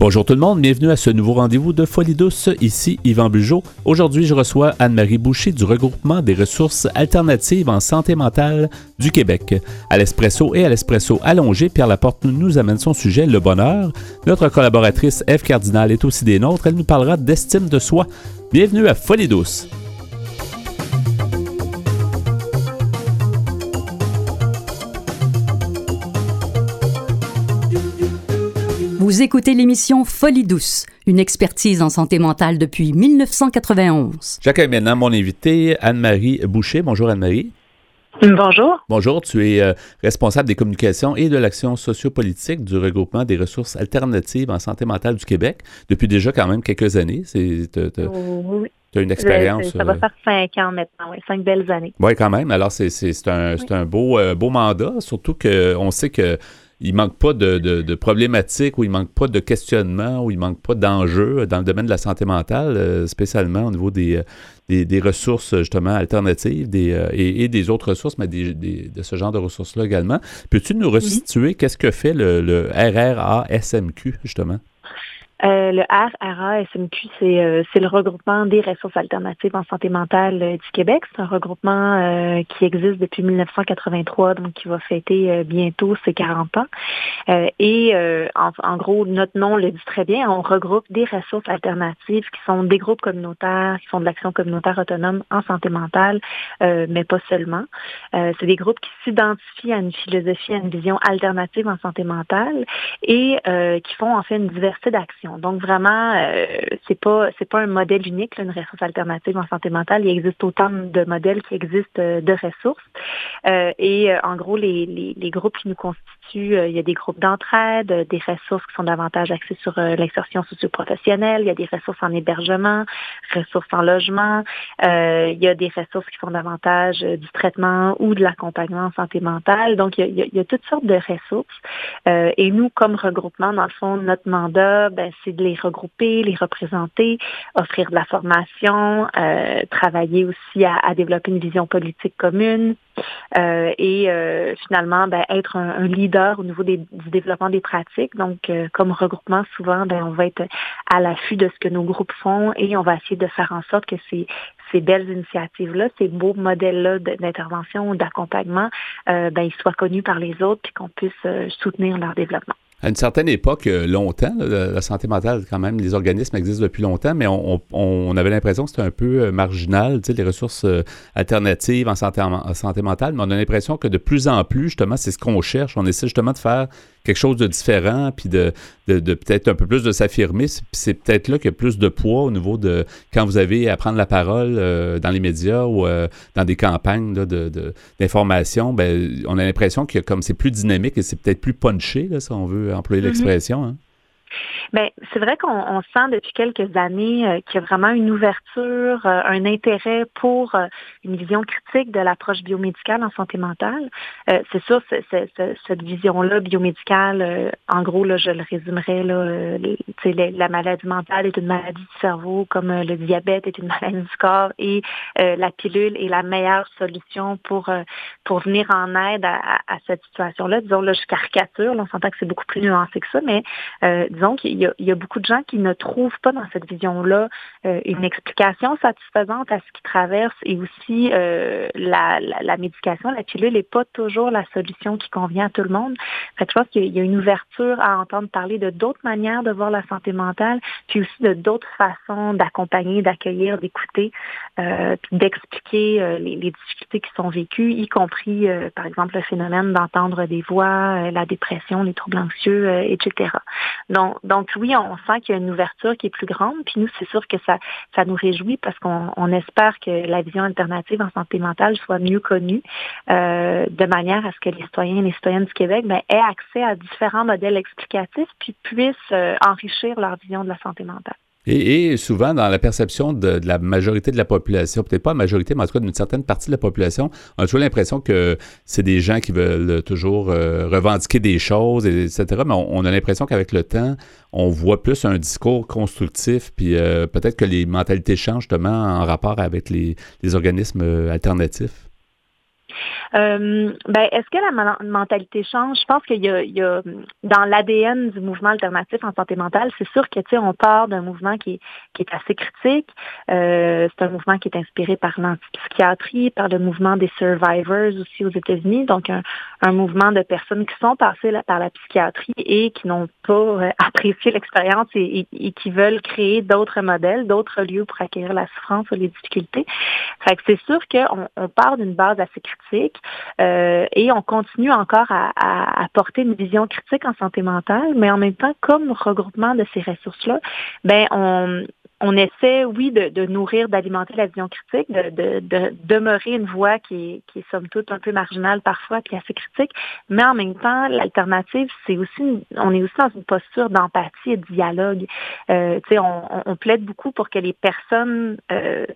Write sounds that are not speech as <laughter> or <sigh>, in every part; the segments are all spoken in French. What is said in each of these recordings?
Bonjour tout le monde, bienvenue à ce nouveau rendez-vous de Folie douce. Ici Yvan Bugeaud. Aujourd'hui, je reçois Anne-Marie Boucher du regroupement des ressources alternatives en santé mentale du Québec. À l'espresso et à l'espresso allongé, Pierre Laporte nous amène son sujet, le bonheur. Notre collaboratrice Eve Cardinal est aussi des nôtres. Elle nous parlera d'estime de soi. Bienvenue à Folie douce. Vous écoutez l'émission Folie douce, une expertise en santé mentale depuis 1991. J'accueille maintenant mon invité, Anne-Marie Boucher. Bonjour Anne-Marie. Bonjour. Bonjour, tu es euh, responsable des communications et de l'action sociopolitique du regroupement des ressources alternatives en santé mentale du Québec depuis déjà quand même quelques années. C'est, oui. Tu as une expérience. Ça va euh, faire cinq ans maintenant, oui, cinq belles années. Oui, quand même. Alors, c'est, un, un beau, euh, beau mandat, surtout qu'on sait que il manque pas de, de, problématiques ou il manque pas de questionnements ou il manque pas d'enjeux dans le domaine de la santé mentale, euh, spécialement au niveau des, euh, des, ressources justement alternatives des, euh, et, des autres ressources, mais des, de ce genre de ressources-là également. Peux-tu nous restituer qu'est-ce que fait le, le RRA-SMQ justement? Euh, le RRA SMQ, euh, c'est le regroupement des ressources alternatives en santé mentale euh, du Québec. C'est un regroupement qui existe depuis 1983, donc qui va fêter bientôt ses 40 ans. et en, gros, notre nom le dit très bien, on regroupe des ressources alternatives qui sont des groupes communautaires, qui font de l'action communautaire autonome en santé mentale, mais pas seulement. c'est des groupes qui s'identifient à une philosophie, à une vision alternative en santé mentale et qui font en fait une diversité d'actions donc vraiment, euh, c'est pas c'est pas un modèle unique, une ressource alternative en santé mentale. Il existe autant de modèles qui existent euh, de ressources. Euh, et en gros, les, les, les, groupes qui nous constituent, il y a des groupes d'entraide, des ressources qui sont davantage axées sur l'exercice socio-professionnelle, il y a des ressources en hébergement, ressources en logement, il y a des ressources qui font davantage du traitement ou de l'accompagnement en santé mentale. Donc, il y, a, il y a toutes sortes de ressources. et nous, comme regroupement, dans le fond, notre mandat, ben, c'est de les regrouper, les représenter, offrir de la formation, euh, travailler aussi à, développer une vision politique commune euh, et euh, finalement ben, être un, leader au niveau du développement des pratiques. Donc, comme regroupement, souvent, ben, on va être à l'affût de ce que nos groupes font et on va essayer de faire en sorte que ces, ces belles initiatives-là, ces beaux modèles-là d'intervention ou d'accompagnement, ben, ils soient connus par les autres et qu'on puisse soutenir leur développement à une certaine époque, euh, longtemps, la santé mentale, quand même, les organismes existent depuis longtemps, mais on, avait l'impression que c'était un peu euh, marginal, tu les ressources euh, alternatives en santé, en santé mentale, mais on a l'impression que de plus en plus, justement, c'est ce qu'on cherche. On essaie justement de faire quelque chose de différent, puis de, de, peut-être un peu plus de s'affirmer. C'est peut-être là qu'il y a plus de poids au niveau de quand vous avez à prendre la parole dans les médias ou dans des campagnes d'information, ben, on a l'impression que comme c'est plus dynamique et c'est peut-être plus punché, là, si on veut employer mm-hmm. l'expression. Hein. Bien, c'est vrai qu'on sent depuis quelques années euh, qu'il y a vraiment une ouverture, euh, un intérêt pour euh, une vision critique de l'approche biomédicale en santé mentale. c'est sûr, cette vision-là biomédicale, en gros, là, je le résumerais, là, la maladie mentale est une maladie du cerveau, comme le diabète est une maladie du corps, et la pilule est la meilleure solution pour, pour venir en aide à, cette situation-là. Disons, là, je caricature, on s'entend que c'est beaucoup plus nuancé que ça, mais disons qu'il il y, a, beaucoup de gens qui ne trouvent pas dans cette vision-là euh, une explication satisfaisante à ce qu'ils traversent et aussi euh, la, médication, la pilule n'est pas toujours la solution qui convient à tout le monde. je pense qu'il y a une ouverture à entendre parler de d'autres manières de voir la santé mentale, puis aussi de d'autres façons d'accompagner, d'accueillir, d'écouter, euh, puis d'expliquer les, difficultés qui sont vécues, y compris, par exemple, le phénomène d'entendre des voix, la dépression, les troubles anxieux, etc. Donc, donc oui, on sent qu'il y a une ouverture qui est plus grande. Puis nous, c'est sûr que ça, ça nous réjouit parce qu'on espère que la vision alternative en santé mentale soit mieux connue euh, de manière à ce que les citoyens et les citoyennes du Québec ben, aient accès à différents modèles explicatifs puis puissent euh, enrichir leur vision de la santé mentale. Et, souvent, dans la perception de, la majorité de la population, peut-être pas la majorité, mais en tout cas d'une certaine partie de la population, on a toujours l'impression que c'est des gens qui veulent toujours euh, revendiquer des choses, etc. Mais on, a l'impression qu'avec le temps, on voit plus un discours constructif, puis euh, peut-être que les mentalités changent justement en rapport avec les organismes euh, alternatifs. Euh, ben, est-ce que la mentalité change? Je pense qu'il y, y a, dans l'ADN du mouvement alternatif en santé mentale, c'est sûr que, on part d'un mouvement qui, est assez critique. Euh, c'est un mouvement qui est inspiré par l'antipsychiatrie, par le mouvement des survivors aussi aux États-Unis, donc un, mouvement de personnes qui sont passées par la psychiatrie et qui n'ont pas euh, apprécié l'expérience et, qui veulent créer d'autres modèles, d'autres lieux pour acquérir la souffrance ou les difficultés. Fait que c'est sûr qu'on on part d'une base assez critique euh, et on continue encore à, à, à, porter une vision critique en santé mentale, mais en même temps, comme regroupement de ces ressources-là, ben on, on essaie, oui, de, de nourrir, d'alimenter la vision critique, de, de, de, demeurer une voix qui est, qui est somme toute un peu marginale parfois, puis assez critique, mais en même temps, l'alternative, c'est aussi, on est aussi dans une posture d'empathie et de dialogue. Euh, tu sais, on, on, plaide beaucoup pour que les personnes euh,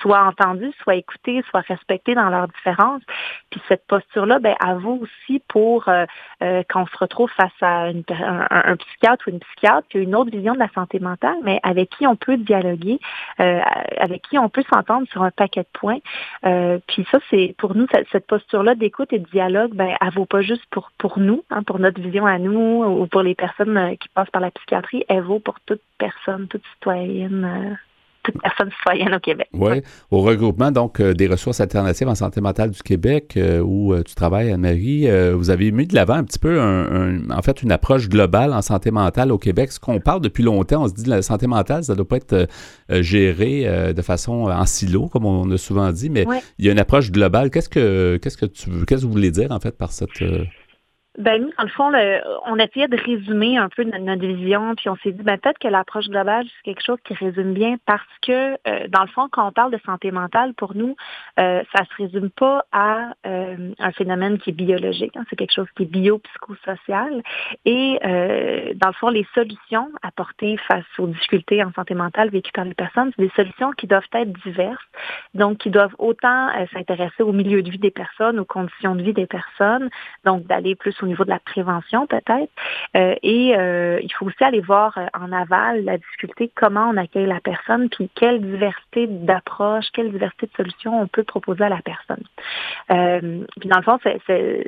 soient entendues, soient écoutées, soient respectées dans leurs différences. Puis cette posture-là, ben, à vous aussi pour euh, euh, quand on se retrouve face à une, un, un, psychiatre ou une psychiatre qui a une autre vision de la santé mentale, mais avec qui on peut euh, avec qui on peut s'entendre sur un paquet de points. Euh, puis ça, c'est pour nous, cette, posture-là d'écoute et de dialogue, ben, elle vaut pas juste pour, pour nous, hein, pour notre vision à nous ou pour les personnes euh, qui passent par la psychiatrie, elle vaut pour toute personne, toute citoyenne toute personne citoyenne au Québec. Oui, au regroupement donc euh, des ressources alternatives en santé mentale du Québec, euh, où euh, tu travailles, Anne-Marie, vous avez mis de l'avant un petit peu, un, en fait, une approche globale en santé mentale au Québec. Ce qu'on parle depuis longtemps, on se dit la santé mentale, ça ne doit pas être géré de façon en silo, comme on a souvent dit, mais il y a une approche globale. Qu'est-ce que qu'est-ce que tu qu'est-ce que vous voulez dire en fait par cette ben nous, dans le fond, on essayait de résumer un peu notre, vision, puis on s'est dit ben, peut-être que l'approche globale, c'est quelque chose qui résume bien parce que, euh, dans le fond, quand on parle de santé mentale, pour nous, euh, ça se résume pas à euh, un phénomène qui est biologique. Hein, c'est quelque chose qui est biopsychosocial. Et dans le fond, les solutions apportées face aux difficultés en santé mentale vécues par les personnes, c'est des solutions qui doivent être diverses, donc qui doivent autant s'intéresser au milieu de vie des personnes, aux conditions de vie des personnes, donc d'aller plus au niveau de la prévention peut-être. Euh, et euh, il faut aussi aller voir euh, en aval la difficulté, comment on accueille la personne, puis quelle diversité d'approches, quelle diversité de solutions on peut proposer à la personne. puis dans le fond, c'est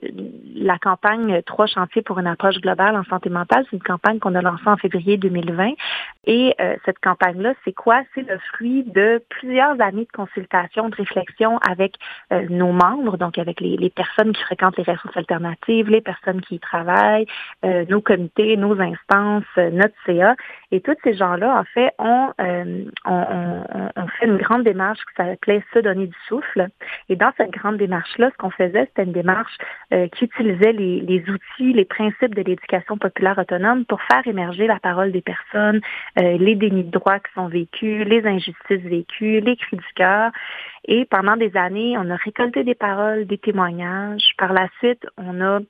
la campagne Trois chantiers pour une approche globale en santé mentale. C'est une campagne qu'on a lancée en février 2020. Et cette campagne-là, c'est quoi? C'est le fruit de plusieurs années de consultation, de réflexion avec nos membres, donc avec les, les personnes qui fréquentent les ressources alternatives, les personnes qui y travaillent, euh, nos comités, nos instances, euh, notre CA. Et tous ces gens-là, en fait, ont, euh, fait une grande démarche qui s'appelait Se donner du souffle. Et dans cette grande démarche-là, ce qu'on faisait, c'était une démarche qui utilisait les, les, outils, les principes de l'éducation populaire autonome pour faire émerger la parole des personnes, les dénis de droits qui sont vécus, les injustices vécues, les cris du cœur. Et pendant des années, on a récolté des paroles, des témoignages. Par la suite, on a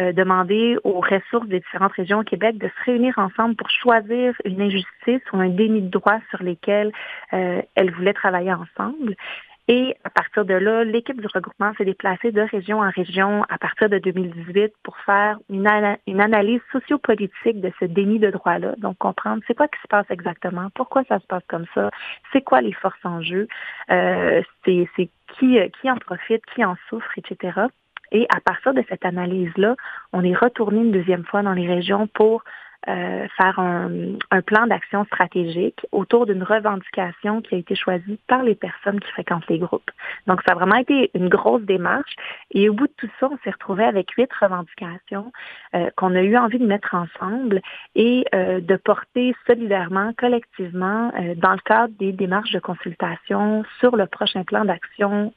euh, demander aux ressources des différentes régions au Québec de se réunir ensemble pour choisir une injustice ou un déni de droit sur lesquels euh, elles voulaient travailler ensemble. Et à partir de là, l'équipe du regroupement s'est déplacée de région en région à partir de 2018 pour faire une, analyse sociopolitique de ce déni de droit-là. Donc, comprendre c'est quoi qui se passe exactement, pourquoi ça se passe comme ça, c'est quoi les forces en jeu, euh, c'est qui, qui en profite, qui en souffre, etc. Et à partir de cette analyse-là, on est retourné une deuxième fois dans les régions pour euh, faire un, plan d'action stratégique autour d'une revendication qui a été choisie par les personnes qui fréquentent les groupes. Donc, ça a vraiment été une grosse démarche. Et au bout de tout ça, on s'est retrouvé avec huit revendications euh, qu'on a eu envie de mettre ensemble et euh, de porter solidairement, collectivement, dans le cadre des démarches de consultation sur le prochain plan d'action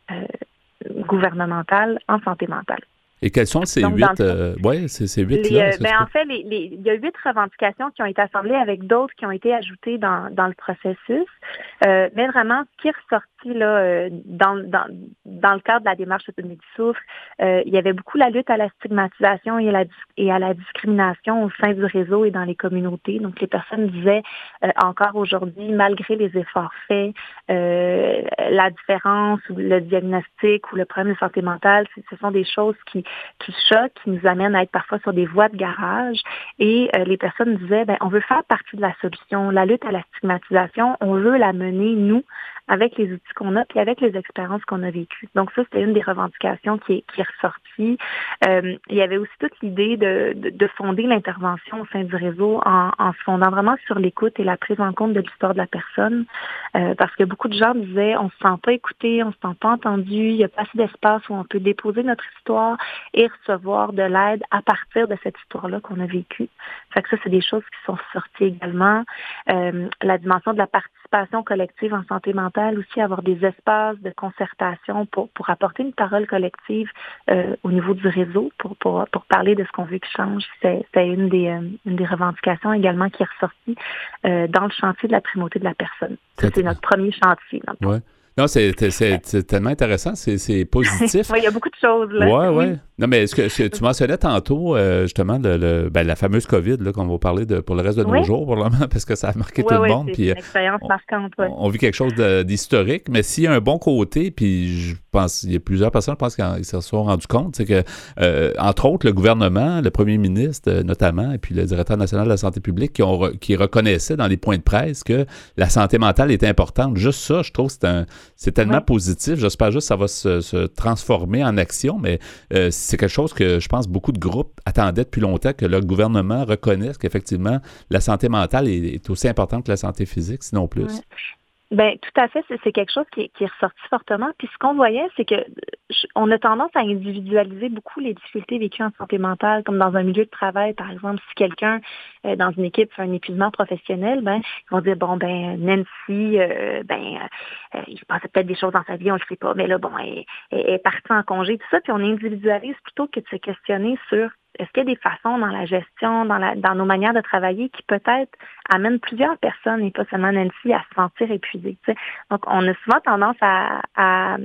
gouvernementale en santé mentale. Et quels sont ces huit, euh, ouais, ces, huit là? Ben, en fait, il y a huit revendications qui ont été assemblées avec d'autres qui ont été ajoutées dans, dans le processus. Euh, mais vraiment, ce qui est ressorti là, euh, dans, dans, dans le cadre de la démarche autonomie du souffle, euh, il y avait beaucoup la lutte à la stigmatisation et à la, et à la discrimination au sein du réseau et dans les communautés. Donc, les personnes disaient encore aujourd'hui, malgré les efforts faits, la différence ou le diagnostic ou le problème de santé mentale, ce sont des choses qui qui choquent, qui nous amènent à être parfois sur des voies de garage. Et euh, les personnes disaient, ben, on veut faire partie de la solution. La lutte à la stigmatisation, on veut la mener, nous, avec les outils qu'on a, puis avec les expériences qu'on a vécues. Donc ça, c'était une des revendications qui est, qui est ressortie. Euh, il y avait aussi toute l'idée de, de, fonder l'intervention au sein du réseau en, en, se fondant vraiment sur l'écoute et la prise en compte de l'histoire de la personne, euh, parce que beaucoup de gens disaient on se sent pas écouté, on se sent pas entendu, il n'y a pas assez d'espace où on peut déposer notre histoire et recevoir de l'aide à partir de cette histoire-là qu'on a vécue. Fait que ça, c'est des choses qui sont sorties également. Euh, la dimension de la participation collective en santé mentale, aussi avoir des espaces de concertation pour, pour apporter une parole collective euh, au niveau du réseau, pour, pour, pour parler de ce qu'on veut qui change. C'est une des, euh, une des revendications également qui est ressortie euh, dans le chantier de la primauté de la personne. C'est notre premier chantier. Ouais. Non, c'est tellement intéressant, c'est <laughs> positif. oui, il y a beaucoup de choses. Là. Oui, oui. Non, mais ce que, tu mentionnais tantôt, euh, justement, le, ben, la fameuse COVID, qu'on va parler de, pour le reste de nos jours, probablement, <laughs> parce que ça a marqué tout le monde. C'est une expérience marquante. On, vit quelque chose d'historique, mais s'il y a un bon côté, puis je pense, il y a plusieurs personnes, je pense qu'ils se sont rendus compte, c'est que, euh, entre autres, le gouvernement, le premier ministre euh, notamment, et puis le directeur national de la santé publique, qui, ont, qui reconnaissaient dans les points de presse que la santé mentale est importante. Juste ça, je trouve, c'est un c'est tellement positif. J'espère juste que ça va se, transformer en action, mais euh, c'est quelque chose que je pense beaucoup de groupes attendaient depuis longtemps, que le gouvernement reconnaisse qu'effectivement, la santé mentale est, aussi importante que la santé physique, sinon plus. Ben tout à fait, c'est quelque chose qui est, qui est, ressorti fortement. Puis ce qu'on voyait, c'est que on a tendance à individualiser beaucoup les difficultés vécues en santé mentale, comme dans un milieu de travail, par exemple, si quelqu'un euh, dans une équipe fait un épuisement professionnel, ben ils vont dire bon ben Nancy, euh, ben euh, il se passait peut-être des choses dans sa vie, on ne le sait pas, mais là bon, elle, elle est partie en congé, tout ça, puis on individualise plutôt que de se questionner sur est-ce qu'il y a des façons dans la gestion, dans, la, dans nos manières de travailler qui peut-être amènent plusieurs personnes et pas seulement Nancy à se sentir épuisée. Donc, on a souvent tendance à, à,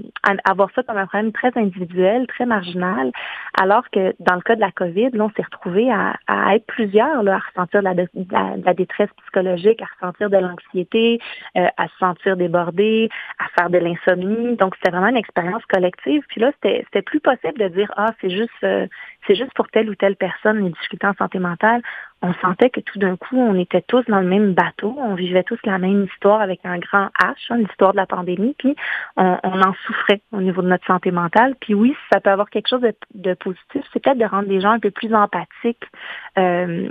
avoir ça comme un problème très individuel, très marginal, alors que dans le cas de la COVID, là, on s'est retrouvé à, à, être plusieurs là, à ressentir de la, de la, détresse psychologique, à ressentir de l'anxiété, euh, à se sentir débordé, à faire de l'insomnie. Donc, c'était vraiment une expérience collective. Puis là, c'était plus possible de dire, ah, c'est juste, euh, c'est juste pour telle ou telle personne les difficultés en santé mentale on sentait que tout d'un coup, on était tous dans le même bateau, on vivait tous la même histoire avec un grand H, hein, l'histoire de la pandémie, puis on, en souffrait au niveau de notre santé mentale. Puis oui, ça peut avoir quelque chose de, positif, c'est peut-être de rendre les gens un peu plus empathiques euh,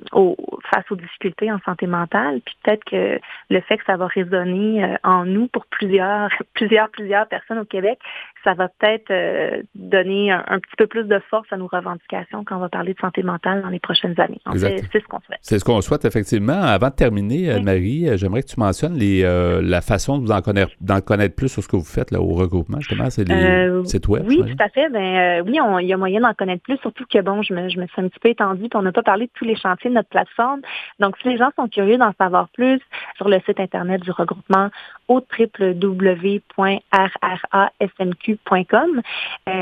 face aux difficultés en santé mentale, puis peut-être que le fait que ça va résonner euh, en nous pour plusieurs, <laughs> plusieurs, plusieurs personnes au Québec, ça va peut-être euh, donner un, petit peu plus de force à nos revendications quand on va parler de santé mentale dans les prochaines années. C'est ce qu'on c'est ce qu'on souhaite, effectivement. Avant de terminer, Marie, euh, j'aimerais que tu mentionnes les, euh, la façon de vous en connaître, d'en connaître plus sur ce que vous faites là, au regroupement, justement. C'est les euh, sites web. Oui, tout à fait. Ben, oui, il y a moyen d'en connaître plus, surtout que, bon, je me, je me suis un petit peu étendue, puis on n'a pas parlé de tous les chantiers de notre plateforme. Donc, si les gens sont curieux d'en savoir plus sur le site Internet du regroupement au www.rrasnq.com,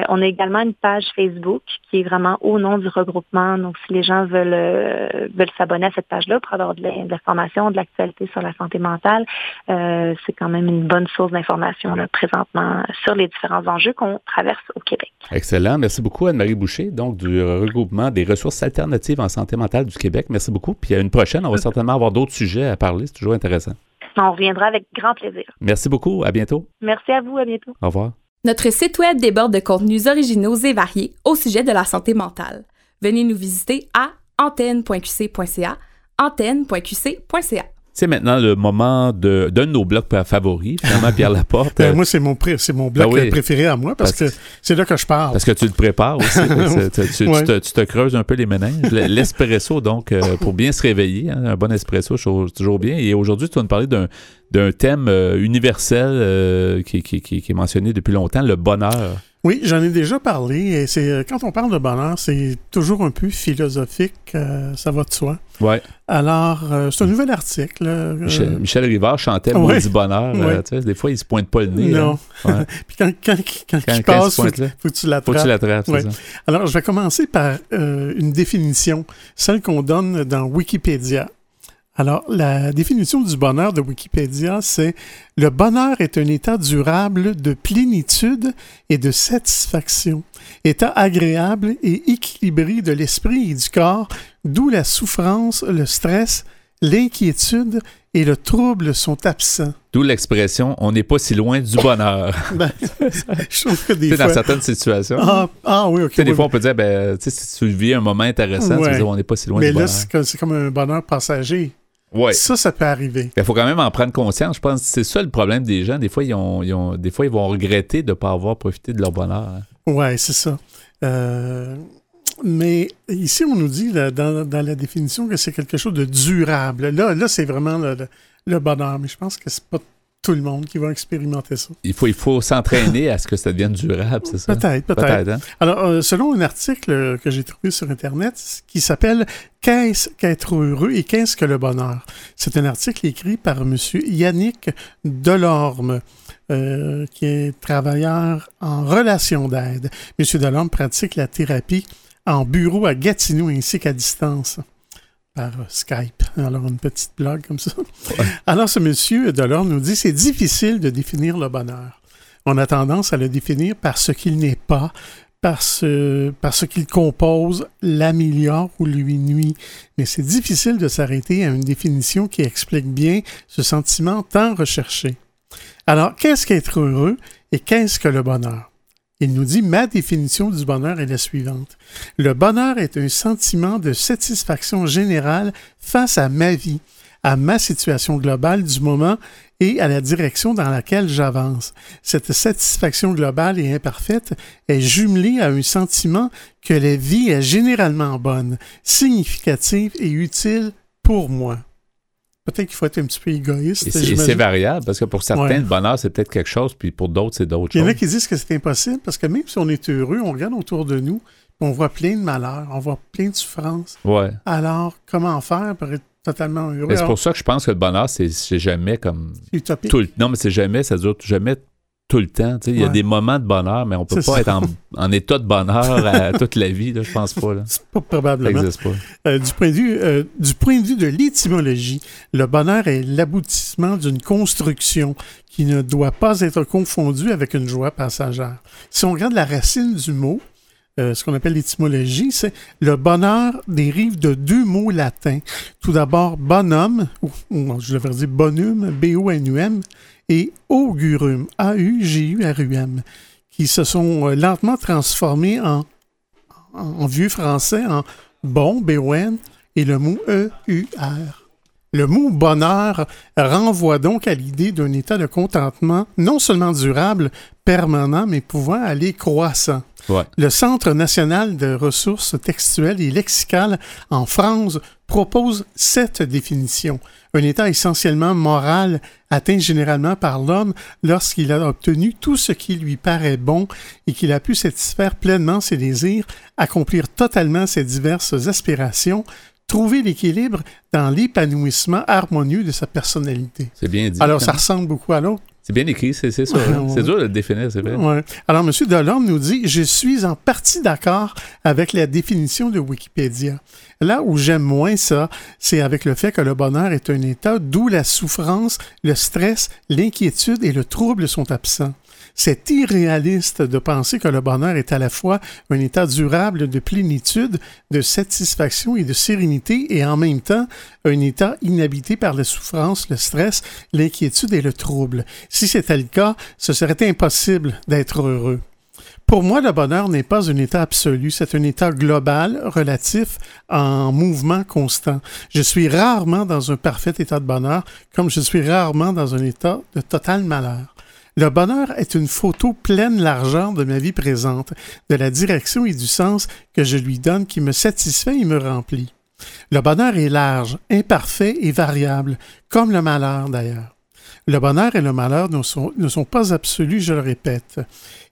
on a également une page Facebook qui est vraiment au nom du regroupement. Donc, si les gens veulent, veulent s'abonner à cette page-là pour avoir de l'information, de l'actualité sur la santé mentale. Euh, c'est quand même une bonne source d'information présentement sur les différents enjeux qu'on traverse au Québec. Excellent. Merci beaucoup, Anne-Marie Boucher, donc du regroupement des ressources alternatives en santé mentale du Québec. Merci beaucoup. Puis à une prochaine, on va certainement avoir d'autres sujets à parler. C'est toujours intéressant. On reviendra avec grand plaisir. Merci beaucoup. À bientôt. Merci à vous. À bientôt. Au revoir. Notre site web déborde de contenus originaux et variés au sujet de la santé mentale. Venez nous visiter à antenne.qc.ca, antenne.qc.ca. C'est maintenant le moment d'un de, nos blocs favoris, finalement, Pierre Laporte. <laughs> Ben, moi, c'est mon, c'est mon bloc ben préféré à moi parce, que c'est là que je parle. Parce que tu le prépares aussi. <laughs> tu, te, tu, te, creuses un peu les méninges. L'espresso, donc, euh, <laughs> pour bien se réveiller, hein, un bon espresso, toujours bien. Et aujourd'hui, tu vas nous parler d'un d'un thème euh, universel euh, qui, qui, qui, est mentionné depuis longtemps, le bonheur. Oui, j'en ai déjà parlé. Et c'est quand on parle de bonheur, c'est toujours un peu philosophique, ça va de soi. Ouais. Alors, c'est un nouvel article. Michel, Rivard chantait le ouais. bonheur. tu sais, des fois, il se pointe pas le nez. Non. Hein. <laughs> Puis quand, quand, quand, il passe, il faut, faut, que tu l'attrapes. Faut que tu l'attrapes, ouais. Alors, je vais commencer par une définition, celle qu'on donne dans Wikipédia. Alors, la définition du bonheur de Wikipédia, c'est le bonheur est un état durable de plénitude et de satisfaction, état agréable et équilibré de l'esprit et du corps, d'où la souffrance, le stress, l'inquiétude et le trouble sont absents. D'où l'expression on n'est pas si loin du bonheur. <laughs> Ben, je trouve que des fois... dans certaines situations. Ah, ah oui, ok. Des fois, on peut dire, ben, tu sais, si tu vis un moment intéressant, tu dire, on n'est pas si loin mais du là, bonheur. c'est comme, c'est comme un bonheur passager. Ouais. Ça, ça peut arriver. Il faut quand même en prendre conscience. Je pense que c'est ça le problème des gens. Des fois, ils, ont, ils ont- des fois, ils vont regretter de ne pas avoir profité de leur bonheur. hein. Ouais, c'est ça. Euh, mais ici, on nous dit là, dans, dans la définition que c'est quelque chose de durable. Là, là c'est vraiment le, le- le bonheur. Mais je pense que c'est pas tout le monde qui va expérimenter ça. Il faut, il faut s'entraîner à ce que ça devienne durable, c'est ça? Peut-être, peut-être. Hein? Alors, euh, selon un article que j'ai trouvé sur Internet qui s'appelle Qu'est-ce qu'être heureux et qu'est-ce que le bonheur? C'est un article écrit par M. Yannick Delorme, euh, qui est travailleur en relation d'aide. M. Delorme pratique la thérapie en bureau à Gatineau ainsi qu'à distance par Skype. Alors, une petite blague comme ça. Alors, ce monsieur Delorme nous dit c'est difficile de définir le bonheur. On a tendance à le définir par ce qu'il n'est pas, par ce, par ce qu'il compose, l'améliore ou lui nuit. Mais c'est difficile de s'arrêter à une définition qui explique bien ce sentiment tant recherché. Alors, qu'est-ce qu'être heureux et qu'est-ce que le bonheur? Il nous dit, ma définition du bonheur est la suivante. Le bonheur est un sentiment de satisfaction générale face à ma vie, à ma situation globale du moment et à la direction dans laquelle j'avance. Cette satisfaction globale et imparfaite est jumelée à un sentiment que la vie est généralement bonne, significative et utile pour moi. Peut-être qu'il faut être un petit peu égoïste. Et c'est- variable, parce que pour certains, Ouais. le bonheur, c'est peut-être quelque chose, puis pour d'autres, c'est d'autres Il y en choses. a qui disent que c'est impossible parce que même si on est heureux, on regarde autour de nous, on voit plein de malheurs, on voit plein de souffrances. Ouais. Alors, comment faire pour être totalement heureux? C'est pour ça que je pense que le bonheur, c'est c'est jamais comme c'est utopique. tout le Non, mais c'est jamais, ça dure jamais tout le temps. Tu sais, Il y a des moments de bonheur, mais on peut pas ça. être en, <laughs> en état de bonheur à toute la vie, là, je pense pas. Là. C'est pas probablement. pas. Euh, du, point de vue, euh, du point de vue de l'étymologie, le bonheur est l'aboutissement d'une construction qui ne doit pas être confondue avec une joie passagère. Si on regarde la racine du mot, euh, ce qu'on appelle l'étymologie, c'est le bonheur dérive de deux mots latins. Tout d'abord, bonhomme, ou, ou je devrais dire bonum, B-O-N-U-M, et augurum, A-U-G-U-R-U-M, qui se sont euh, lentement transformés en, en, en vieux français en bon, B-O-N, et le mot E-U-R. Le mot bonheur renvoie donc à l'idée d'un état de contentement non seulement durable, permanent, mais pouvant aller croissant. Ouais. Le Centre national de ressources textuelles et lexicales en France propose cette définition. Un état essentiellement moral atteint généralement par l'homme lorsqu'il a obtenu tout ce qui lui paraît bon et qu'il a pu satisfaire pleinement ses désirs, accomplir totalement ses diverses aspirations, trouver l'équilibre dans l'épanouissement harmonieux de sa personnalité. C'est bien dit. Alors, ça ressemble beaucoup à l'autre. C'est bien écrit, c'est <laughs> ouais. C'est dur de le définir, c'est vrai. Ouais. Alors, M. Delorme nous dit Je suis en partie d'accord avec la définition de Wikipédia. Là où j'aime moins ça, c'est avec le fait que le bonheur est un état d'où la souffrance, le stress, l'inquiétude et le trouble sont absents. C'est irréaliste de penser que le bonheur est à la fois un état durable de plénitude, de satisfaction et de sérénité, et en même temps un état inhabité par la souffrance, le stress, l'inquiétude et le trouble. Si c'était le cas, ce serait impossible d'être heureux. Pour moi, le bonheur n'est pas un état absolu, c'est un état global, relatif, en mouvement constant. Je suis rarement dans un parfait état de bonheur, comme je suis rarement dans un état de total malheur. Le bonheur est une photo pleine largeur de ma vie présente, de la direction et du sens que je lui donne qui me satisfait et me remplit. Le bonheur est large, imparfait et variable, comme le malheur d'ailleurs. Le bonheur et le malheur ne sont, pas absolus, je le répète.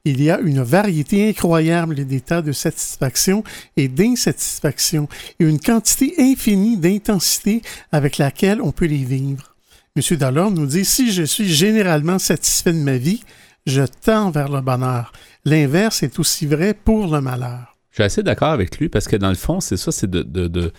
Il y a une variété incroyable d'états de satisfaction et d'insatisfaction et une quantité infinie d'intensité avec laquelle on peut les vivre. M. Dallor nous dit Si je suis généralement satisfait de ma vie, je tends vers le bonheur. L'inverse est aussi vrai pour le malheur. Je suis assez d'accord avec lui parce que dans le fond, c'est ça, c'est de, de- de-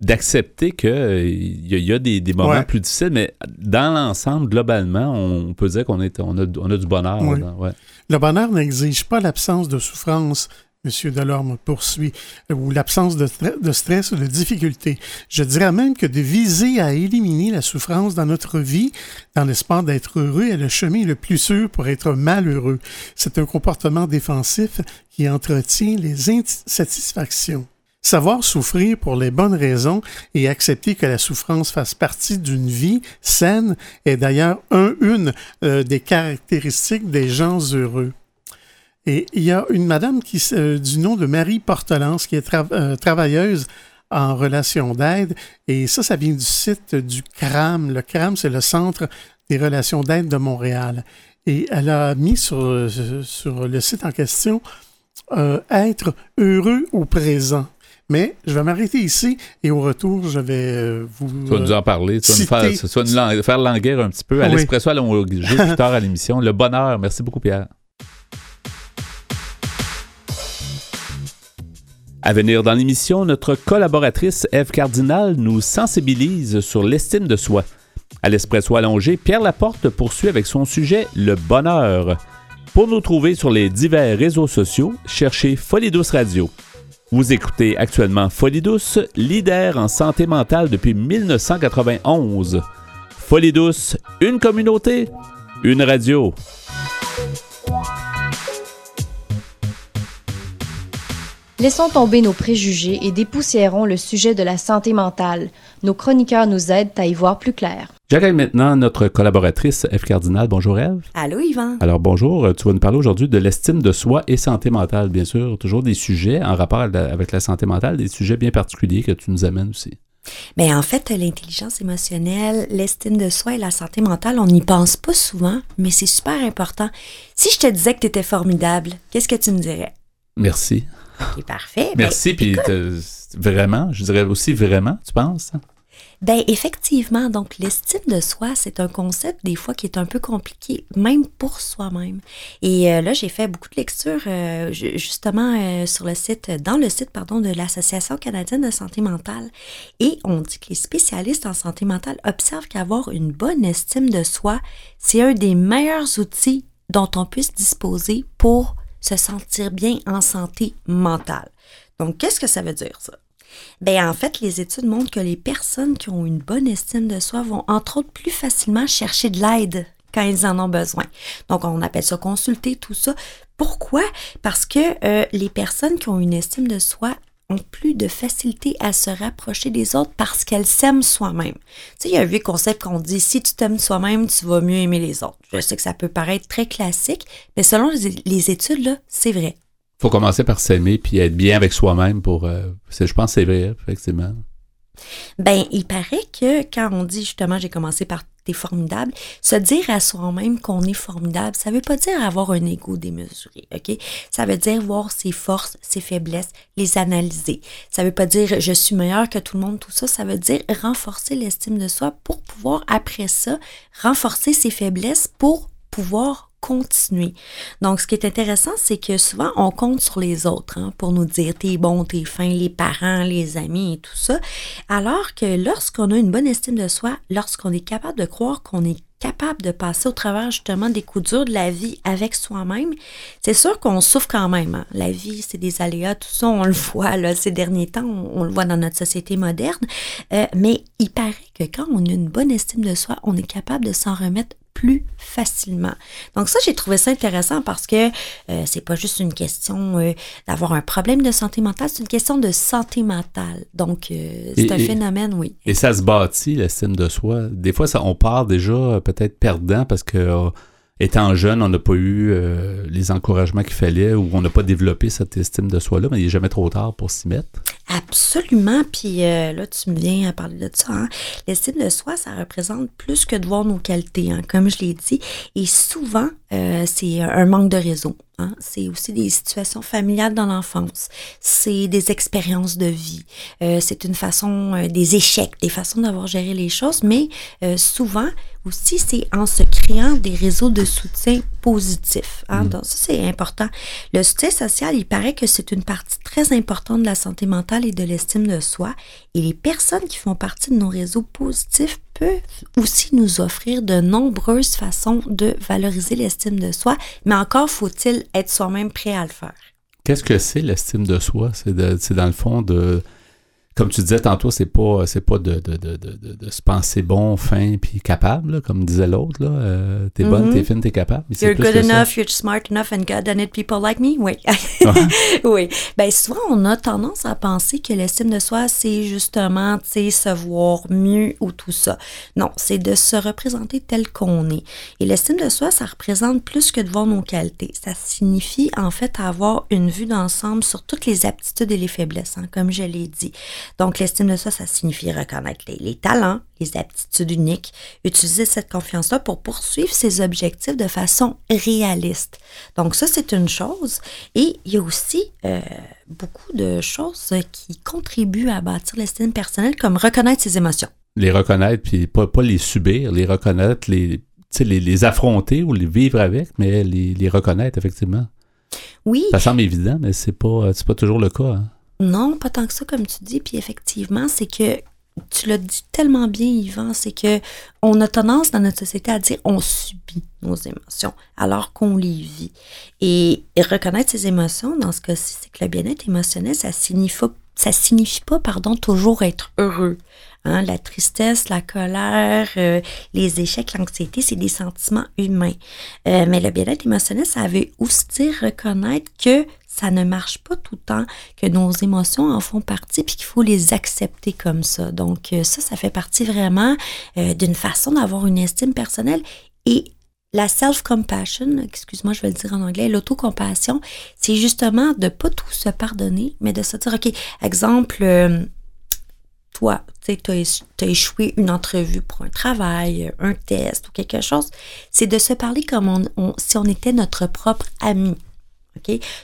d'accepter qu'il y, a- y a des, des moments Ouais. plus difficiles, mais dans l'ensemble, globalement, on peut dire qu'on est, on a, on a du bonheur. Oui. là, ouais. Le bonheur n'exige pas l'absence de souffrance, M. Delorme poursuit, ou l'absence de, stress ou de difficulté. Je dirais même que de viser à éliminer la souffrance dans notre vie, dans l'espoir d'être heureux, est le chemin le plus sûr pour être malheureux. C'est un comportement défensif qui entretient les insatisfactions. Savoir souffrir pour les bonnes raisons et accepter que la souffrance fasse partie d'une vie saine est d'ailleurs un, une euh, des caractéristiques des gens heureux. Et il y a une madame qui, euh, du nom de Marie Portelance qui est euh, travailleuse en relation d'aide. Et ça, ça vient du site du CRAM. Le CRAM, c'est le Centre des relations d'aide de Montréal. Et elle a mis sur, sur le site en question être heureux au présent. Mais je vais m'arrêter ici et au retour, je vais euh, vous. Tu vas nous en parler. Tu vas nous faire, tu vas nous faire languir un petit peu à l'expresso à l'ongé plus tard à l'émission. Le bonheur. Merci beaucoup, Pierre. À venir dans l'émission, notre collaboratrice Eve Cardinal nous sensibilise sur l'estime de soi. À l'Espresso allongé, Pierre Laporte poursuit avec son sujet Le bonheur. Pour nous trouver sur les divers réseaux sociaux, cherchez Folie Douce Radio. Vous écoutez actuellement Folie Douce, leader en santé mentale depuis 1991. Folie Douce, une communauté, une radio. Laissons tomber nos préjugés et dépoussiérons le sujet de la santé mentale. Nos chroniqueurs nous aident à y voir plus clair. J'accueille maintenant notre collaboratrice Eve Cardinal. Bonjour Eve. Allô Yvan. Alors bonjour, tu vas nous parler aujourd'hui de l'estime de soi et santé mentale, bien sûr. Toujours des sujets en rapport avec la santé mentale, des sujets bien particuliers que tu nous amènes aussi. Bien, en fait, l'intelligence émotionnelle, l'estime de soi et la santé mentale, on n'y pense pas souvent, mais c'est super important. Si je te disais que tu étais formidable, qu'est-ce que tu me dirais? Merci. OK, parfait. Ben, Merci, puis vraiment, je dirais aussi vraiment, tu penses? Ben effectivement, donc l'estime de soi, c'est un concept des fois qui est un peu compliqué, même pour soi-même. Et euh, là, j'ai fait beaucoup de lectures euh, justement euh, sur le site, dans le site pardon de l'Association canadienne de santé mentale, et on dit que les spécialistes en santé mentale observent qu'avoir une bonne estime de soi, c'est un des meilleurs outils dont on puisse disposer pour se sentir bien en santé mentale. Donc, qu'est-ce que ça veut dire ça? Ben, en fait, les études montrent que les personnes qui ont une bonne estime de soi vont entre autres plus facilement chercher de l'aide quand ils en ont besoin. Donc, on appelle ça consulter, tout ça. Pourquoi? Parce que euh, les personnes qui ont une estime de soi ont plus de facilité à se rapprocher des autres parce qu'elles s'aiment soi-même. Tu sais, il y a un vieux concept qu'on dit si tu t'aimes soi-même, tu vas mieux aimer les autres. Je sais que ça peut paraître très classique, mais selon les études, là, c'est vrai faut commencer par s'aimer puis être bien avec soi-même pour. Euh, je pense que c'est vrai, effectivement. Ben, il paraît que quand on dit justement j'ai commencé par formidable, se dire à soi-même qu'on est formidable, ça veut pas dire avoir un ego démesuré, OK? Ça veut dire voir ses forces, ses faiblesses, les analyser. Ça veut pas dire je suis meilleur que tout le monde, tout ça. Ça veut dire renforcer l'estime de soi pour pouvoir, après ça, renforcer ses faiblesses pour pouvoir continuer. Donc, ce qui est intéressant, c'est que souvent, on compte sur les autres hein, pour nous dire t'es bon, t'es fin, les parents, les amis et tout ça. Alors que lorsqu'on a une bonne estime de soi, lorsqu'on est capable de croire qu'on est capable de passer au travers justement des coups durs de la vie avec soi-même, c'est sûr qu'on souffre quand même. Hein. La vie, c'est des aléas, tout ça, on le <laughs> voit là, ces derniers temps, on, le voit dans notre société moderne. Euh, mais il paraît que quand on a une bonne estime de soi, on est capable de s'en remettre plus facilement. Donc ça, j'ai trouvé ça intéressant parce que euh, c'est pas juste une question euh, d'avoir un problème de santé mentale, c'est une question de santé mentale. Donc euh, c'est un phénomène, oui. Et ça se bâtit, l'estime de soi. Des fois, ça, on part déjà peut-être perdant parce que étant jeune, on n'a pas eu euh, les encouragements qu'il fallait ou on n'a pas développé cette estime de soi-là, mais il n'est jamais trop tard pour s'y mettre. Absolument. Puis euh, là, tu me viens à parler de ça. Hein. L'estime de soi, ça représente plus que de voir nos qualités, hein, comme je l'ai dit. Et souvent, euh, c'est un manque de réseau. Hein. C'est aussi des situations familiales dans l'enfance. C'est des expériences de vie. c'est une façon, des échecs, des façons d'avoir géré les choses. Mais souvent, aussi, c'est en se créant des réseaux de soutien positifs. Hein? Mm. Donc, ça, c'est important. Le soutien social, il paraît que c'est une partie très importante de la santé mentale et de l'estime de soi. Et les personnes qui font partie de nos réseaux positifs peuvent aussi nous offrir de nombreuses façons de valoriser l'estime de soi, mais encore faut-il être soi-même prêt à le faire. Qu'est-ce que c'est l'estime de soi? C'est dans le fond de comme tu disais tantôt, c'est pas c'est pas de, de, de, de, se penser bon, fin puis capable, comme disait l'autre. Là. Euh, t'es bonne, t'es mm-hmm. fine, t'es capable. You're good enough, you're smart enough and good and it people like me? Oui. <laughs> oui. Ben souvent on a tendance à penser que l'estime de soi c'est justement, tu sais, se voir mieux ou tout ça. Non, c'est de se représenter tel qu'on est. Et l'estime de soi, ça représente plus que de voir nos qualités. Ça signifie en fait avoir une vue d'ensemble sur toutes les aptitudes et les faiblesses, hein, comme je l'ai dit. Donc, l'estime de soi, ça signifie reconnaître les, talents, les aptitudes uniques, utiliser cette confiance-là pour poursuivre ses objectifs de façon réaliste. Donc, ça, c'est une chose. Et il y a aussi euh, beaucoup de choses qui contribuent à bâtir l'estime personnelle, comme reconnaître ses émotions. Les reconnaître, puis pas, pas les subir, les reconnaître, les, les, les affronter ou les vivre avec, mais les, les reconnaître, effectivement. Oui. Ça semble évident, mais c'est pas, pas toujours le cas. Hein. Non, pas tant que ça, comme tu dis. Puis effectivement, c'est que tu l'as dit tellement bien, Yvan, c'est que on a tendance dans notre société à dire on subit nos émotions alors qu'on les vit. Et, reconnaître ses émotions, dans ce cas-ci, c'est que le bien-être émotionnel, ça signifie, ça signifie pas, pardon, toujours être heureux. Hein, la tristesse, la colère, euh, les échecs, l'anxiété, c'est des sentiments humains. Euh, mais le bien-être émotionnel, ça veut aussi reconnaître que ça ne marche pas tout le temps, que nos émotions en font partie, puis qu'il faut les accepter comme ça. Donc euh, ça, ça fait partie vraiment d'une façon d'avoir une estime personnelle et la self-compassion, excuse-moi, je vais le dire en anglais, l'autocompassion, c'est justement de pas tout se pardonner, mais de se dire, OK, exemple, toi, tu as, échoué une entrevue pour un travail, un test ou quelque chose, c'est de se parler comme si on était notre propre ami.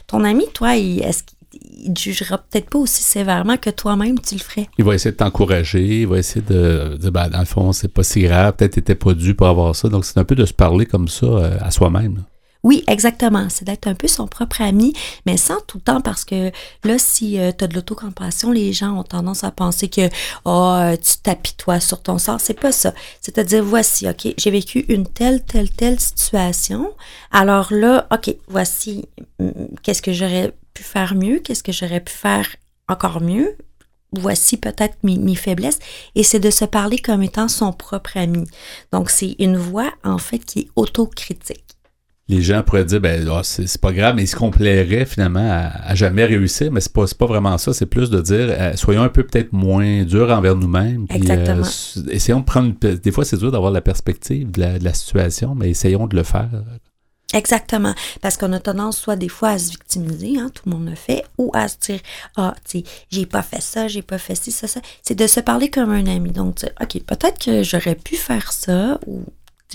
Ton ami, toi, il, est-ce qu'il jugera peut-être pas aussi sévèrement que toi-même tu le ferais? Il va essayer de t'encourager, il va essayer de dire, ben, dans le fond, c'est pas si grave, peut-être tu n'étais pas dû pour avoir ça. Donc, c'est un peu de se parler comme ça euh, à soi-même. Oui, exactement. C'est d'être un peu son propre ami, mais sans tout le temps parce que là, si euh, tu as de l'autocompassion, les gens ont tendance à penser que oh, tu t'apitoies sur ton sort. C'est pas ça. C'est-à-dire, voici, OK, j'ai vécu une telle, telle, telle situation. Alors là, OK, voici mm, qu'est-ce que j'aurais pu faire mieux, qu'est-ce que j'aurais pu faire encore mieux? Voici peut-être mes, mes, faiblesses. Et c'est de se parler comme étant son propre ami. Donc, c'est une voix, en fait, qui est autocritique les gens pourraient dire ben ah, c'est pas grave, mais ils se complairaient finalement à, jamais réussir, mais c'est pas, pas vraiment ça. C'est plus de dire euh, soyons un peu peut-être moins durs envers nous-mêmes. Euh, Exactement. essayons de prendre. Des fois, c'est dur d'avoir la perspective de la, situation, mais essayons de le faire. Exactement. Parce qu'on a tendance soit des fois à se victimiser, hein, tout le monde le fait, ou à se dire Ah, tu sais, j'ai pas fait ça, j'ai pas fait ci, ça, ça. C'est de se parler comme un ami. Donc, dire, OK, peut-être que j'aurais pu faire ça, ou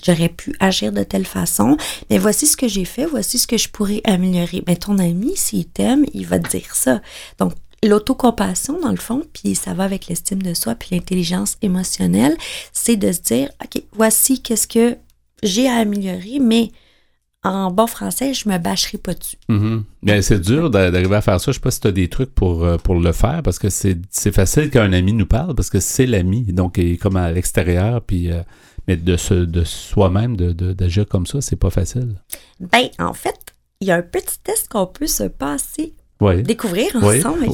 j'aurais pu agir de telle façon, mais voici ce que j'ai fait, voici ce que je pourrais améliorer. Mais ton ami, s'il t'aime, il va te dire ça. Donc, l'autocompassion, dans le fond, puis ça va avec l'estime de soi, puis l'intelligence émotionnelle, c'est de se dire, OK, voici qu'est-ce que j'ai à améliorer, mais en bon français, je me bâcherai pas dessus. Mm-hmm. c'est dur d'arriver à faire ça. Je sais pas si tu as des trucs pour, euh, pour le faire, parce que c'est facile qu'un ami nous parle, parce que c'est l'ami, donc il est comme à l'extérieur, puis... Euh, mais de, de soi-même, d'agir de, comme ça, c'est pas facile. Ben, en fait, il y a un petit test qu'on peut se passer découvrir ensemble.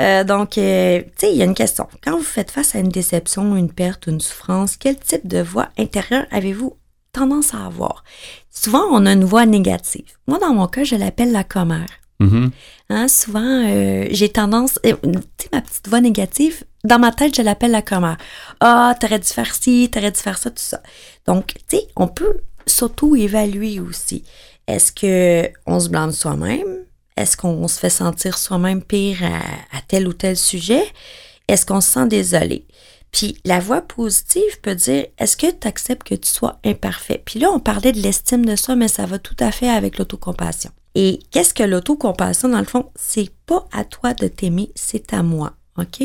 Euh, donc, euh, tu sais, il y a une question. Quand vous faites face à une déception, une perte, une souffrance, quel type de voix intérieure avez-vous tendance à avoir? Souvent, on a une voix négative. Moi, dans mon cas, je l'appelle la commère. Mm-hmm. Hein, souvent, euh, j'ai tendance, tu sais, ma petite voix négative, dans ma tête, je l'appelle la commère. Ah, t'aurais dû faire ci, t'aurais dû faire ça, tout ça. Donc, tu sais, on peut s'auto-évaluer aussi. Est-ce que on se blâme soi-même? Est-ce qu'on se fait sentir soi-même pire à, tel ou tel sujet? Est-ce qu'on se sent désolé? Puis la voix positive peut dire est-ce que tu acceptes que tu sois imparfait? Puis là, on parlait de l'estime de soi, mais ça va tout à fait avec l'autocompassion. Et qu'est-ce que l'autocompassion, dans le fond? C'est pas à toi de t'aimer, c'est à moi. OK?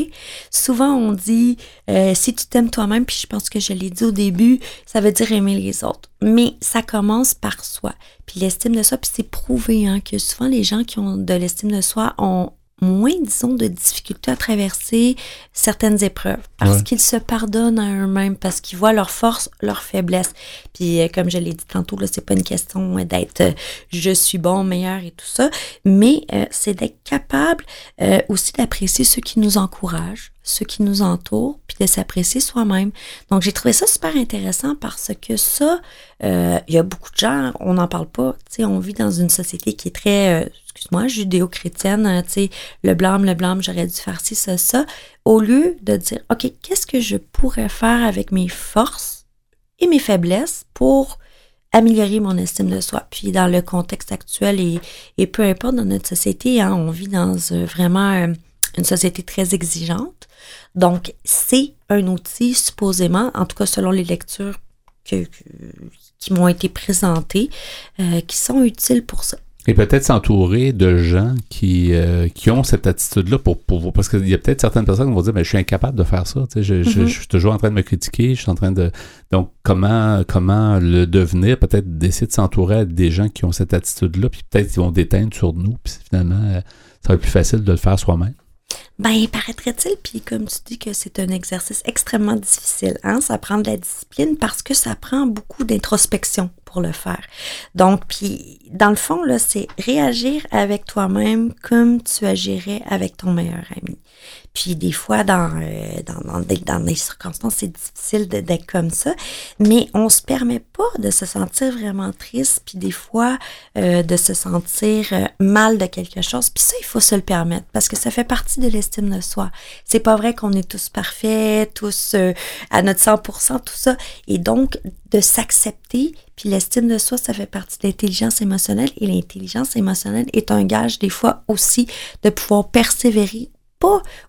Souvent, on dit euh, si tu t'aimes toi-même, puis je pense que je l'ai dit au début, ça veut dire aimer les autres. Mais ça commence par soi. Puis l'estime de soi, puis c'est prouvé hein, que souvent les gens qui ont de l'estime de soi ont moins, disons, de difficultés à traverser certaines épreuves parce Ouais. qu'ils se pardonnent à eux-mêmes, parce qu'ils voient leurs forces, leurs faiblesses. Puis, euh, comme je l'ai dit tantôt, là, c'est pas une question euh, d'être euh, je suis bon, meilleur et tout ça, mais euh, c'est d'être capable euh, aussi d'apprécier ceux qui nous encouragent, ceux qui nous entourent, puis de s'apprécier soi-même. Donc, j'ai trouvé ça super intéressant parce que ça, euh, il y a beaucoup de gens, on n'en parle pas, tu sais, on vit dans une société qui est très, euh, excuse-moi, judéo-chrétienne, euh, tu sais, le blâme, le blâme, j'aurais dû faire ci, ça, ça, au lieu de dire, OK, qu'est-ce que je pourrais faire avec mes forces et mes faiblesses pour améliorer mon estime de soi? Puis dans le contexte actuel et, et peu importe dans notre société, hein, on vit dans euh, vraiment une société très exigeante. Donc, c'est un outil supposément, en tout cas selon les lectures que, que- qui m'ont été présentées, euh, qui sont utiles pour ça. Et peut-être s'entourer de gens qui, euh, qui ont cette attitude-là pour pouvoir. Parce qu'il y a peut-être certaines personnes qui vont dire, mais je suis incapable de faire ça. Tu sais, je, je- Mhm. je suis toujours en train de me critiquer. Je suis en train de. Donc, comment, comment le devenir? Peut-être d'essayer de s'entourer des gens qui ont cette attitude-là, puis peut-être ils vont déteindre sur nous, puis finalement, euh, ça va être plus facile de le faire soi-même. Ben, paraîtrait-il, puis comme tu dis que c'est un exercice extrêmement difficile, hein, ça prend de la discipline parce que ça prend beaucoup d'introspection pour le faire. Donc, puis dans le fond, là, c'est réagir avec toi-même comme tu agirais avec ton meilleur ami. Puis des fois, dans, euh, dans, dans, des, dans des circonstances, c'est difficile d'être comme ça, mais on se permet pas de se sentir vraiment triste, puis des fois, euh, de se sentir euh, mal de quelque chose. Puis ça, il faut se le permettre, parce que ça fait partie de l'estime de soi. C'est pas vrai qu'on est tous parfaits, tous à notre 100%, tout ça. Et donc, de s'accepter, puis l'estime de soi, ça fait partie de l'intelligence émotionnelle, et l'intelligence émotionnelle est un gage, des fois, aussi, de pouvoir persévérer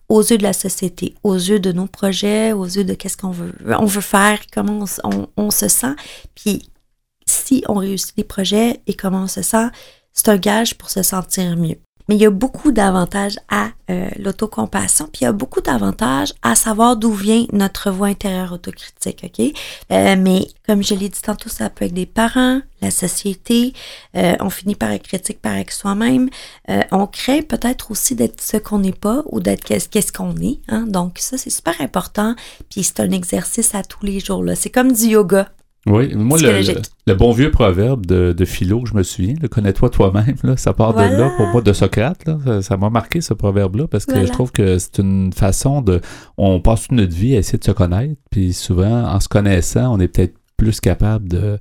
aux yeux de la société, aux yeux de nos projets, aux yeux de qu'est-ce qu'on veut, on veut faire, comment on, on- se sent. Puis si on réussit des projets et comment on se sent, c'est un gage pour se sentir mieux. Mais il y a beaucoup d'avantages à euh, l'autocompassion, puis il y a beaucoup d'avantages à savoir d'où vient notre voix intérieure autocritique, OK? Euh, mais comme je l'ai dit tantôt, ça peut être des parents, la société, euh, on finit par être critique par avec soi-même, on crée peut-être aussi d'être ce qu'on n'est pas ou d'être qu'est-ce qu'est-ce qu'on est. Hein? Donc ça, c'est super important, puis c'est un exercice à tous les jours. là. C'est comme du yoga. Oui, moi, le, le, bon vieux proverbe de, de Philo, je me souviens, le connais-toi toi-même, là, ça part de là pour moi, de Socrate. Là, ça- m'a marqué ce proverbe-là parce que Voilà. je trouve que c'est une façon de. On passe toute notre vie à essayer de se connaître, puis souvent, en se connaissant, on est peut-être plus capable de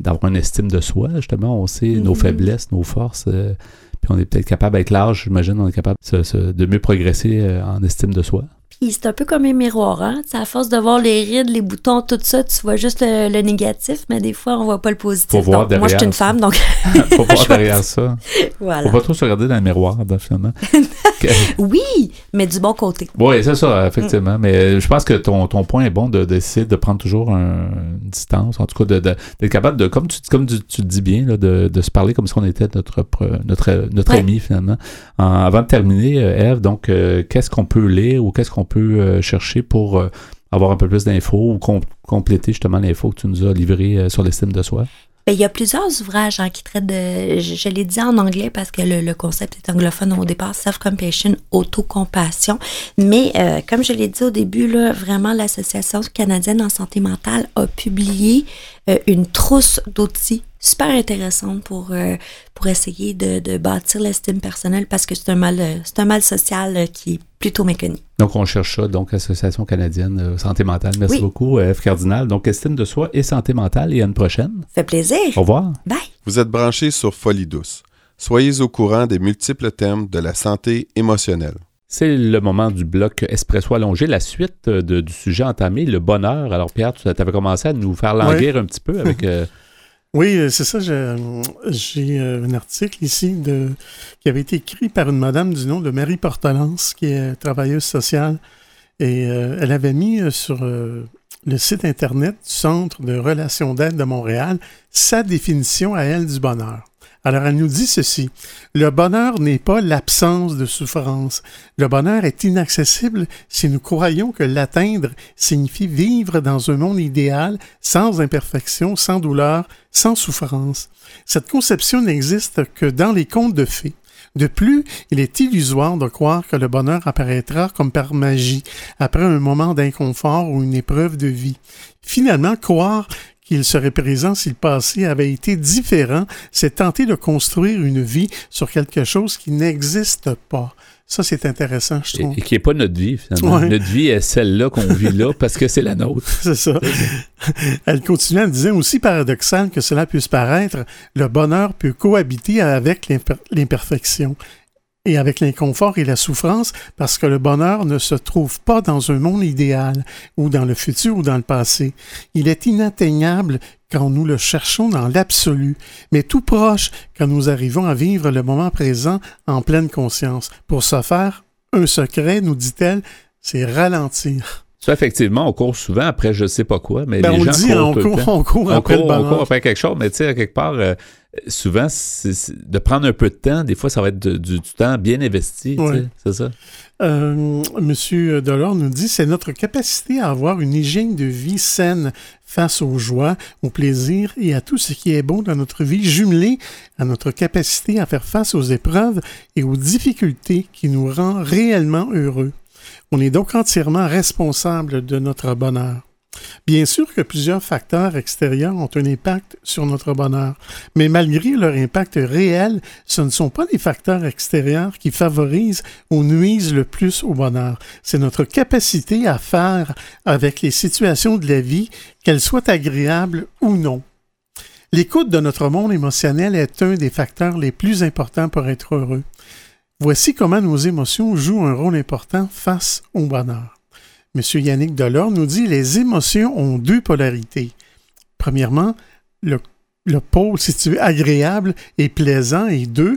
d'avoir une estime de soi, justement. On sait nos Mhm. faiblesses, nos forces, euh, puis on est peut-être capable, avec l'âge, j'imagine, on est capable de, se- se- de mieux progresser euh, en estime de soi. Puis c'est un peu comme un miroir, hein? À force de voir les rides, les boutons, tout ça, tu vois juste le, le négatif, mais des fois, on voit pas le positif. Faut voir donc, moi, je suis une femme, donc <laughs> Faut voir <laughs> derrière ça. voilà. Faut pas trop se regarder dans le miroir, finalement. <laughs> <laughs> Oui, mais du bon côté. Oui, c'est ça, effectivement. Mais euh, je pense que ton, ton point est bon de- d'essayer de, prendre toujours un- une distance, en tout cas de- de- d'être capable de, comme tu, comme tu, tu dis bien, là, de, de se parler comme si on était notre, notre, notre Ouais. ami finalement. En- avant de terminer, euh, Eve, donc, euh, qu'est-ce qu'on peut lire ou qu'est-ce qu'on peut euh, chercher pour euh, avoir un peu plus d'infos ou com- compléter justement l'info que tu nous as livrée euh, sur l'estime de soi? Ben, il y a plusieurs ouvrages hein, qui traitent de. Je, l'ai dit en anglais parce que le, le concept est anglophone au départ, self-compassion, autocompassion. Mais euh, comme je l'ai dit au début, là, vraiment, l'Association canadienne en santé mentale a publié euh, une trousse d'outils super intéressante pour, euh, pour essayer de, de bâtir l'estime personnelle parce que c'est un mal, euh, c'est un mal social euh, qui est plutôt méconnu. Donc, on cherche ça, donc, Association canadienne euh, santé mentale. Merci Oui. beaucoup, Eve Cardinal. Donc, estime de soi et santé mentale. Et à une prochaine. Fait plaisir. Au revoir. Bye. Vous êtes branchés sur Folie douce. Soyez au courant des multiples thèmes de la santé émotionnelle. C'est le moment du bloc espresso allongé, la suite de- du sujet entamé, le bonheur. Alors, Pierre, tu avais commencé à nous faire languir un petit peu avec. <laughs> Oui, euh, c'est ça. J'ai euh, un article ici de, qui avait été écrit par une madame du nom de Marie Portelance, qui est travailleuse sociale. Et euh, elle avait mis sur le site Internet du Centre de relations d'aide de Montréal sa définition à elle du bonheur. Alors, elle nous dit ceci. Le bonheur n'est pas l'absence de souffrance. Le bonheur est inaccessible si nous croyons que l'atteindre signifie vivre dans un monde idéal, sans imperfection, sans douleur, sans souffrance. Cette conception n'existe que dans les contes de fées. De plus, il est illusoire de croire que le bonheur apparaîtra comme par magie, après un moment d'inconfort ou une épreuve de vie. Finalement, croire qu'il serait présent si le passé avait été différent, c'est tenter de construire une vie sur quelque chose qui n'existe pas. Ça, c'est intéressant, je trouve. Et, qui n'est pas notre vie, finalement. Notre vie est celle-là qu'on vit là parce que c'est la nôtre. <laughs> c'est ça. Elle continue en disant aussi paradoxal que cela puisse paraître, le bonheur peut cohabiter avec l'imperfection et avec l'inconfort et la souffrance parce que le bonheur ne se trouve pas dans un monde idéal ou dans le futur ou dans le passé. Il est inatteignable quand nous le cherchons dans l'absolu, mais tout proche quand nous arrivons à vivre le moment présent en pleine conscience. Pour ce faire, un secret, nous dit-elle, c'est ralentir. Ça, effectivement, on court souvent après je sais pas quoi, mais ben, les on gens dit, courent on, tout le court, temps. on court après le on court après quelque chose, mais tu sais, quelque part, euh, souvent, de prendre un peu de temps, des fois, ça va être du, du temps bien investi, Ouais. c'est ça? Euh, Monsieur Delors nous dit c'est notre capacité à avoir une hygiène de vie saine face aux joies, aux plaisirs et à tout ce qui est bon dans notre vie, jumelée à notre capacité à faire face aux épreuves et aux difficultés qui nous rend réellement heureux. On est donc entièrement responsable de notre bonheur. Bien sûr que plusieurs facteurs extérieurs ont un impact sur notre bonheur, mais malgré leur impact réel, ce ne sont pas les facteurs extérieurs qui favorisent ou nuisent le plus au bonheur. C'est notre capacité à faire avec les situations de la vie, qu'elles soient agréables ou non. L'écoute de notre monde émotionnel est un des facteurs les plus importants pour être heureux. Voici comment nos émotions jouent un rôle important face au bonheur. Monsieur Yannick Delors nous dit les émotions ont deux polarités. Premièrement, le, le pôle, si tu veux, agréable et plaisant, et deux,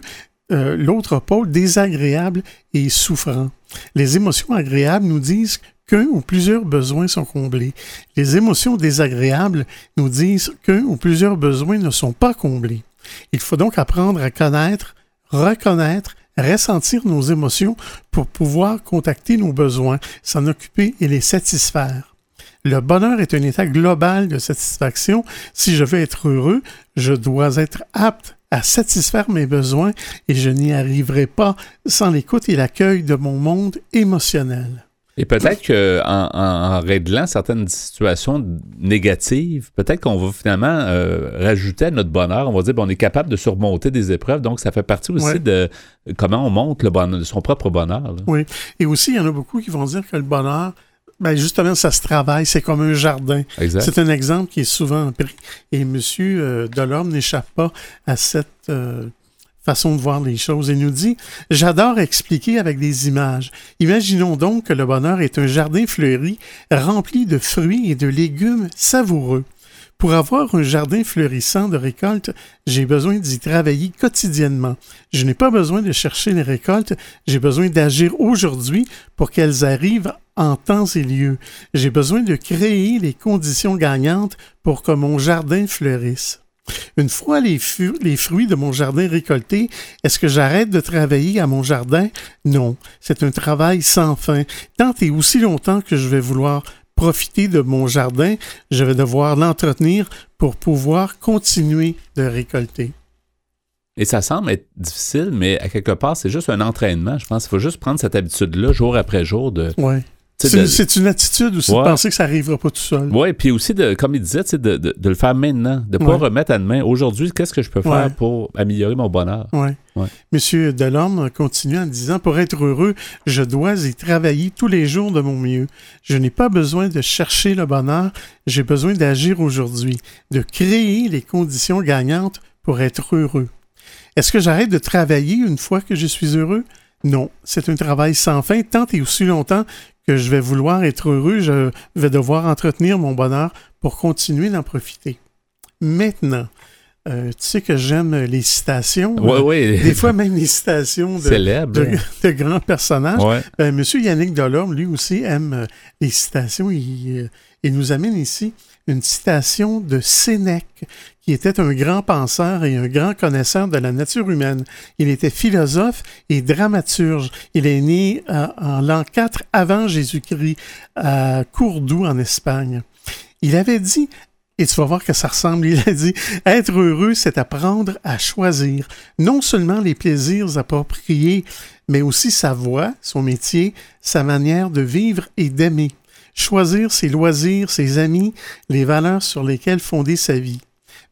euh, l'autre pôle désagréable et souffrant. Les émotions agréables nous disent qu'un ou plusieurs besoins sont comblés. Les émotions désagréables nous disent qu'un ou plusieurs besoins ne sont pas comblés. Il faut donc apprendre à connaître, reconnaître, ressentir nos émotions pour pouvoir contacter nos besoins, s'en occuper et les satisfaire. Le bonheur est un état global de satisfaction. Si je veux être heureux, je dois être apte à satisfaire mes besoins et je n'y arriverai pas sans l'écoute et l'accueil de mon monde émotionnel. Et peut-être qu'en en, en réglant certaines situations négatives, peut-être qu'on va finalement euh, rajouter à notre bonheur. On va dire qu'on est capable de surmonter des épreuves. Donc, ça fait partie aussi Ouais. de comment on monte le bonheur, son propre bonheur. là. Oui. Et aussi, il y en a beaucoup qui vont dire que le bonheur, ben justement, ça se travaille, c'est comme un jardin. Exact. C'est un exemple qui est souvent pris. Et M. Delorme n'échappe pas à cette euh, façon de voir les choses. Il nous dit J'adore expliquer avec des images. Imaginons donc que le bonheur est un jardin fleuri rempli de fruits et de légumes savoureux. Pour avoir un jardin fleurissant de récoltes, j'ai besoin d'y travailler quotidiennement. Je n'ai pas besoin de chercher les récoltes, j'ai besoin d'agir aujourd'hui pour qu'elles arrivent en temps et lieu. J'ai besoin de créer les conditions gagnantes pour que mon jardin fleurisse. Une fois les, fu- les fruits de mon jardin récoltés, est-ce que j'arrête de travailler à mon jardin? Non, c'est un travail sans fin. Tant et aussi longtemps que je vais vouloir profiter de mon jardin, je vais devoir l'entretenir pour pouvoir continuer de récolter. Et ça semble être difficile, mais à quelque part, c'est juste un entraînement. Je pense qu'il faut juste prendre cette habitude-là, jour après jour, de. Ouais. C'est une, une attitude aussi Ouais. de penser que ça n'arrivera pas tout seul. Oui, puis aussi, de, comme il disait, de, de, de le faire maintenant, de ne pas Ouais. remettre à demain. Aujourd'hui, qu'est-ce que je peux faire Ouais. pour améliorer mon bonheur? Ouais. Ouais. Monsieur Delorme continue en disant Pour être heureux, je dois y travailler tous les jours de mon mieux. Je n'ai pas besoin de chercher le bonheur, j'ai besoin d'agir aujourd'hui, de créer les conditions gagnantes pour être heureux. Est-ce que j'arrête de travailler une fois que je suis heureux? Non, c'est un travail sans fin, tant et aussi longtemps que je vais vouloir être heureux, je vais devoir entretenir mon bonheur pour continuer d'en profiter. Maintenant, euh, tu sais que j'aime les citations. Oui, euh, oui. des fois même les citations de, de, de grands personnages. Ouais. Ben, Monsieur Yannick Delorme, lui aussi, aime euh, les citations. Il, euh, il nous amène ici une citation de Sénèque, qui était un grand penseur et un grand connaisseur de la nature humaine. Il était philosophe et dramaturge. Il est né euh, en l'an 4 avant Jésus-Christ à Cordoue, en Espagne. Il avait dit Et tu vas voir que ça ressemble. <laughs> Il a dit Être heureux, c'est apprendre à choisir non seulement les plaisirs appropriés, mais aussi sa voix, son métier, sa manière de vivre et d'aimer. Choisir ses loisirs, ses amis, les valeurs sur lesquelles fonder sa vie.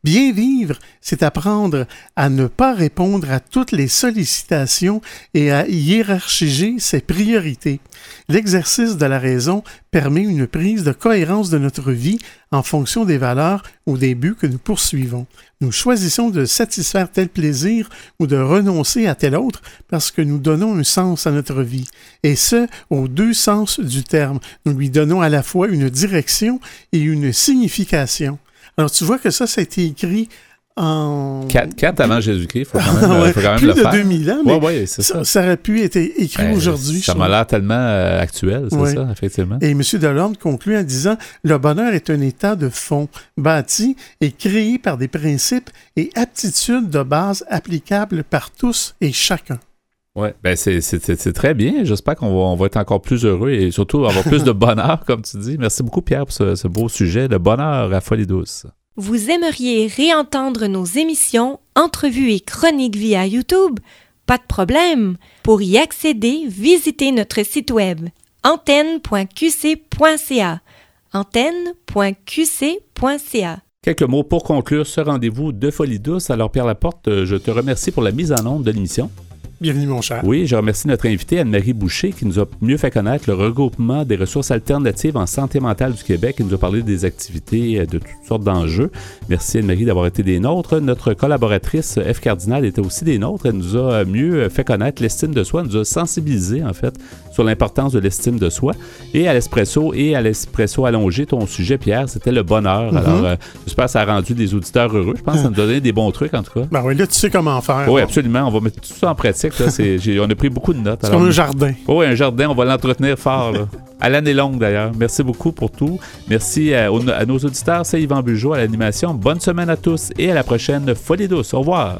Bien vivre, c'est apprendre à ne pas répondre à toutes les sollicitations et à hiérarchiser ses priorités. L'exercice de la raison permet une prise de cohérence de notre vie en fonction des valeurs ou des buts que nous poursuivons. Nous choisissons de satisfaire tel plaisir ou de renoncer à tel autre parce que nous donnons un sens à notre vie. Et ce, aux deux sens du terme. Nous lui donnons à la fois une direction et une signification. Alors, tu vois que ça, ça a été écrit en... 4, avant Jésus-Christ, il faut quand même, <laughs> Ouais, faut quand même plus le de faire. 2000 ans, mais Ouais, ouais, c'est ça. ça, ça aurait pu être écrit Ben, aujourd'hui. Ça m'a l'air tellement euh, actuel, c'est ça, effectivement. Et M. Delorme conclut en disant Le bonheur est un état de fond, bâti et créé par des principes et aptitudes de base applicables par tous et chacun. Ouais, ben c'est, très bien. J'espère qu'on va, on va être encore plus heureux et surtout avoir plus de bonheur, <laughs> comme tu dis. Merci beaucoup, Pierre, pour ce, ce beau sujet, le bonheur à folie douce. Vous aimeriez réentendre nos émissions, entrevues et chroniques via YouTube? Pas de problème. Pour y accéder, visitez notre site web antenne.qc.ca. antenne.qc.ca. Quelques mots pour conclure ce rendez-vous de Folie Douce. Alors, Pierre Laporte, je te remercie pour la mise en onde de l'émission. Bienvenue, mon cher. Oui, je remercie notre invitée Anne-Marie Boucher qui nous a mieux fait connaître le regroupement des ressources alternatives en santé mentale du Québec. qui nous a parlé des activités euh, de toutes sortes d'enjeux. Merci Anne-Marie d'avoir été des nôtres. Notre collaboratrice F. Cardinal était aussi des nôtres. Elle nous a mieux fait connaître l'estime de soi, elle nous a sensibilisé en fait sur l'importance de l'estime de soi. Et à l'espresso et à l'espresso allongé, ton sujet Pierre, c'était le bonheur. Mhm. Alors, euh, j'espère que ça a rendu des auditeurs heureux. Je pense que ça nous a donné des bons trucs en tout cas. Ben oui, là, tu sais comment faire. Oui, Bon. absolument. On va mettre tout ça en pratique. Là. C'est- j'ai- on a pris beaucoup de notes. C'est comme un jardin. oui, un jardin, on va l'entretenir fort. là. À l'année longue, d'ailleurs. Merci beaucoup pour tout. Merci à, aux- à nos auditeurs. C'est Yvan Bugeaud à l'animation. Bonne semaine à tous et à la prochaine Folie douce. Au revoir.